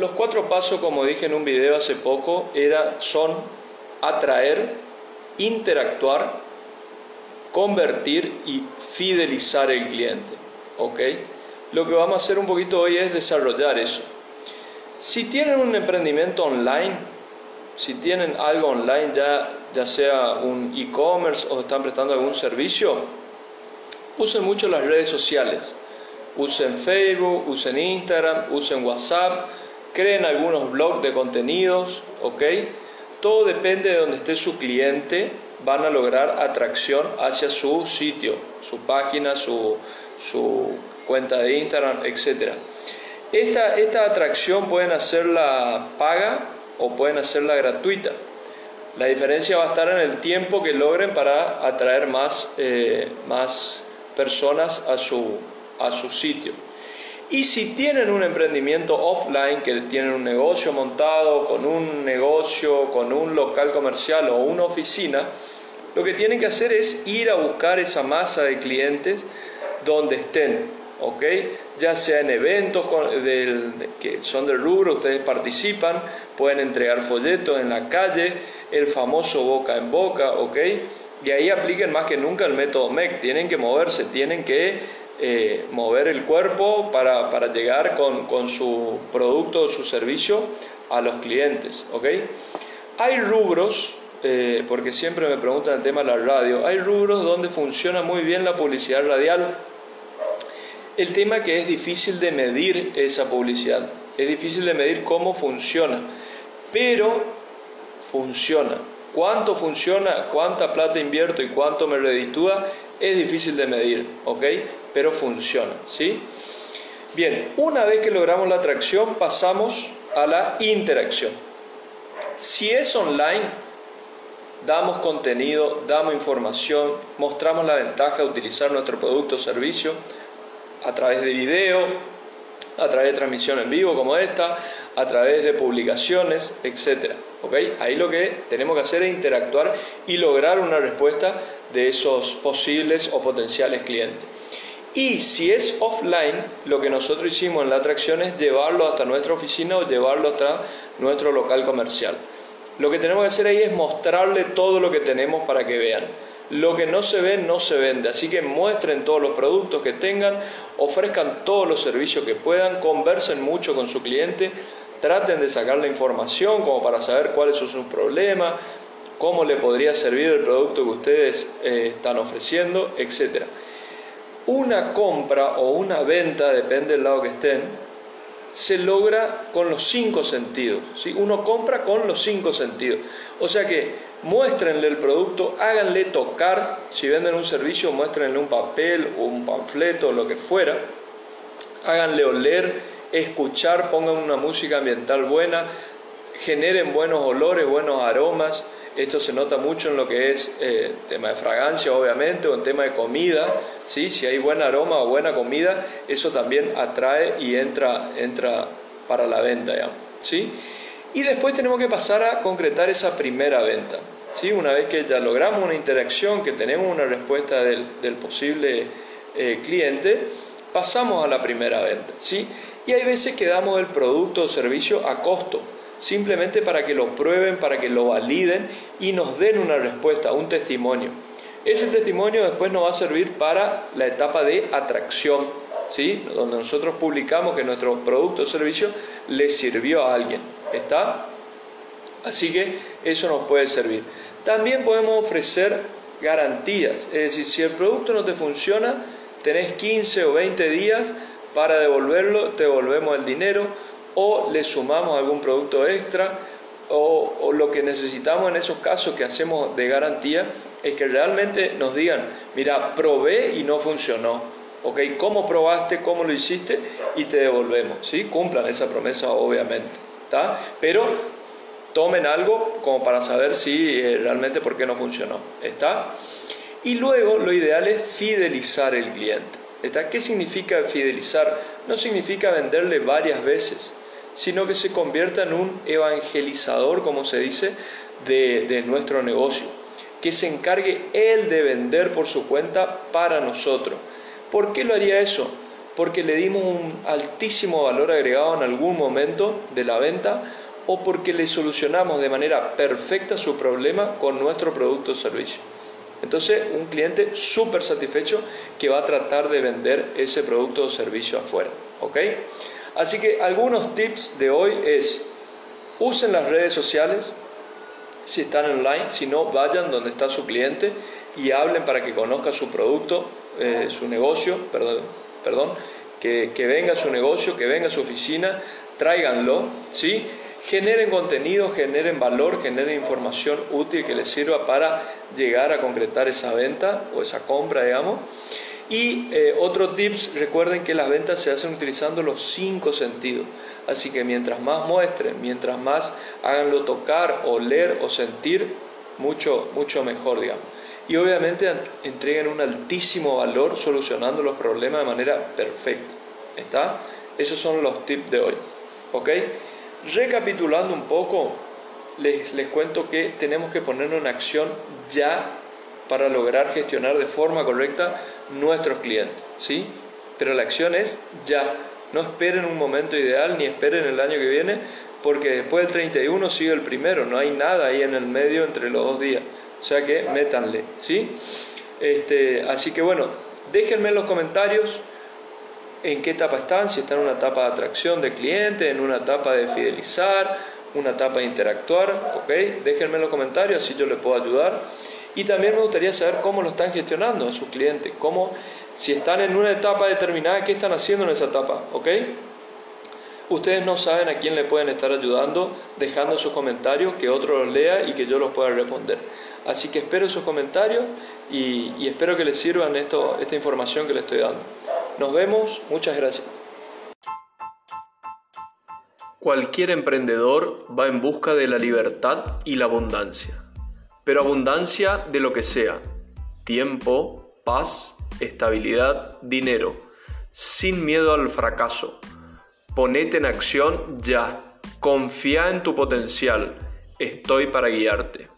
los cuatro pasos, como dije en un video hace poco, era, son atraer, interactuar, convertir y fidelizar el cliente. ¿Ok? Lo que vamos a hacer un poquito hoy es desarrollar eso. Si tienen un emprendimiento online, si tienen algo online, ya, ya sea un e-commerce o están prestando algún servicio, usen mucho las redes sociales. Usen Facebook, usen Instagram, usen WhatsApp, creen algunos blogs de contenidos, ¿ok? Todo depende de donde esté su cliente, van a lograr atracción hacia su sitio, su página, su, su cuenta de Instagram, etc. Esta, esta atracción pueden hacerla paga o pueden hacerla gratuita. La diferencia va a estar en el tiempo que logren para atraer más, eh, más personas a su, a su sitio. Y si tienen un emprendimiento offline, que tienen un negocio montado con un negocio, con un local comercial o una oficina, lo que tienen que hacer es ir a buscar esa masa de clientes donde estén, ¿ok? Ya sea en eventos que son del rubro, ustedes participan, pueden entregar folletos en la calle, el famoso boca en boca, ¿ok? Y ahí apliquen más que nunca el método MEC, tienen que moverse, tienen que eh, mover el cuerpo para, para llegar con, con, su producto o su servicio a los clientes. ¿okay? Hay rubros, eh, porque siempre me preguntan el tema de la radio, hay rubros donde funciona muy bien la publicidad radial. El tema que es difícil de medir esa publicidad, es difícil de medir cómo funciona, pero funciona. ¿Cuánto funciona? ¿Cuánta plata invierto y cuánto me reditúa? Es difícil de medir, ¿ok? Pero funciona, ¿sí? Bien, una vez que logramos la atracción, pasamos a la interacción. Si es online, damos contenido, damos información, mostramos la ventaja de utilizar nuestro producto o servicio a través de video, a través de transmisión en vivo como esta, a través de publicaciones, etc. Ahí lo que tenemos que hacer es interactuar y lograr una respuesta de esos posibles o potenciales clientes. Y si es offline, lo que nosotros hicimos en la atracción es llevarlo hasta nuestra oficina o llevarlo hasta nuestro local comercial. Lo que tenemos que hacer ahí es mostrarle todo lo que tenemos para que vean. Lo que no se ve no se vende, así que muestren todos los productos que tengan, ofrezcan todos los servicios que puedan, conversen mucho con su cliente, traten de sacar la información como para saber cuáles son sus problemas, cómo le podría servir el producto que ustedes eh, están ofreciendo, etc. Una compra o una venta, depende del lado que estén, se logra con los cinco sentidos. ¿sí? Uno compra con los cinco sentidos. O sea que muéstrenle el producto, háganle tocar, si venden un servicio, muéstrenle un papel o un panfleto, lo que fuera, háganle oler, escuchar, pongan una música ambiental buena, generen buenos olores, buenos aromas. Esto se nota mucho en lo que es eh, tema de fragancia, obviamente, o en tema de comida. ¿sí? Si hay buen aroma o buena comida, eso también atrae y entra, entra para la venta. ¿sí? Y después tenemos que pasar a concretar esa primera venta. ¿sí? Una vez que ya logramos una interacción, que tenemos una respuesta del, posible eh, cliente, pasamos a la primera venta. ¿sí? Y hay veces que damos el producto o servicio a costo, simplemente para que lo prueben, para que lo validen y nos den una respuesta, un testimonio. Ese testimonio después nos va a servir para la etapa de atracción, ¿sí? donde nosotros publicamos que nuestro producto o servicio le sirvió a alguien. ¿Está? Así que eso nos puede servir. También podemos ofrecer garantías, es decir, si el producto no te funciona, tenés 15 o 20 días para devolverlo, te devolvemos el dinero o le sumamos algún producto extra o, lo que necesitamos en esos casos que hacemos de garantía es que realmente nos digan, mira, probé y no funcionó, ¿ok? ¿Cómo probaste? ¿Cómo lo hiciste? Y te devolvemos, ¿sí? Cumplan esa promesa obviamente. Pero tomen algo como para saber si eh, realmente por qué no funcionó, ¿está? Y luego lo ideal es fidelizar el cliente, ¿está? ¿Qué significa fidelizar? No significa venderle varias veces, sino que se convierta en un evangelizador, como se dice, de, nuestro negocio, que se encargue él de vender por su cuenta para nosotros. ¿Por qué lo haría eso? porque le dimos un altísimo valor agregado en algún momento de la venta o porque le solucionamos de manera perfecta su problema con nuestro producto o servicio. Entonces, un cliente súper satisfecho que va a tratar de vender ese producto o servicio afuera. ¿Ok? Así que algunos tips de hoy es, usen las redes sociales, si están online, si no, vayan donde está su cliente y hablen para que conozca su producto, eh, su negocio, perdón, perdón que, que, venga su negocio, que venga su oficina, tráiganlo, ¿sí? generen contenido, generen valor, generen información útil que les sirva para llegar a concretar esa venta o esa compra, digamos. Y eh, otro tips, recuerden que las ventas se hacen utilizando los cinco sentidos. Así que mientras más muestren, mientras más háganlo tocar, oler o sentir, mucho, mucho mejor, digamos. Y obviamente entreguen un altísimo valor solucionando los problemas de manera perfecta. ¿Está? Esos son los tips de hoy. ¿Ok? Recapitulando un poco, les, les cuento que tenemos que ponernos en acción ya para lograr gestionar de forma correcta nuestros clientes, ¿sí? Pero la acción es ya. No esperen un momento ideal ni esperen el año que viene, porque después del 31 sigue el primero, no hay nada ahí en el medio entre los dos días. O sea que métanle, ¿sí? Este, así que bueno, déjenme en los comentarios en qué etapa están, si están en una etapa de atracción de clientes, en una etapa de fidelizar, una etapa de interactuar, ¿ok? Déjenme en los comentarios, así yo les puedo ayudar. Y también me gustaría saber cómo lo están gestionando a sus clientes, cómo, si están en una etapa determinada, qué están haciendo en esa etapa, ¿ok? Ustedes no saben a quién le pueden estar ayudando dejando sus comentarios, que otro los lea y que yo los pueda responder. Así que espero sus comentarios y, espero que les sirvan esto, esta información que les estoy dando. Nos vemos, muchas gracias. Cualquier emprendedor va en busca de la libertad y la abundancia, pero abundancia de lo que sea, tiempo, paz, estabilidad, dinero, sin miedo al fracaso. Ponete en acción ya, confía en tu potencial, estoy para guiarte.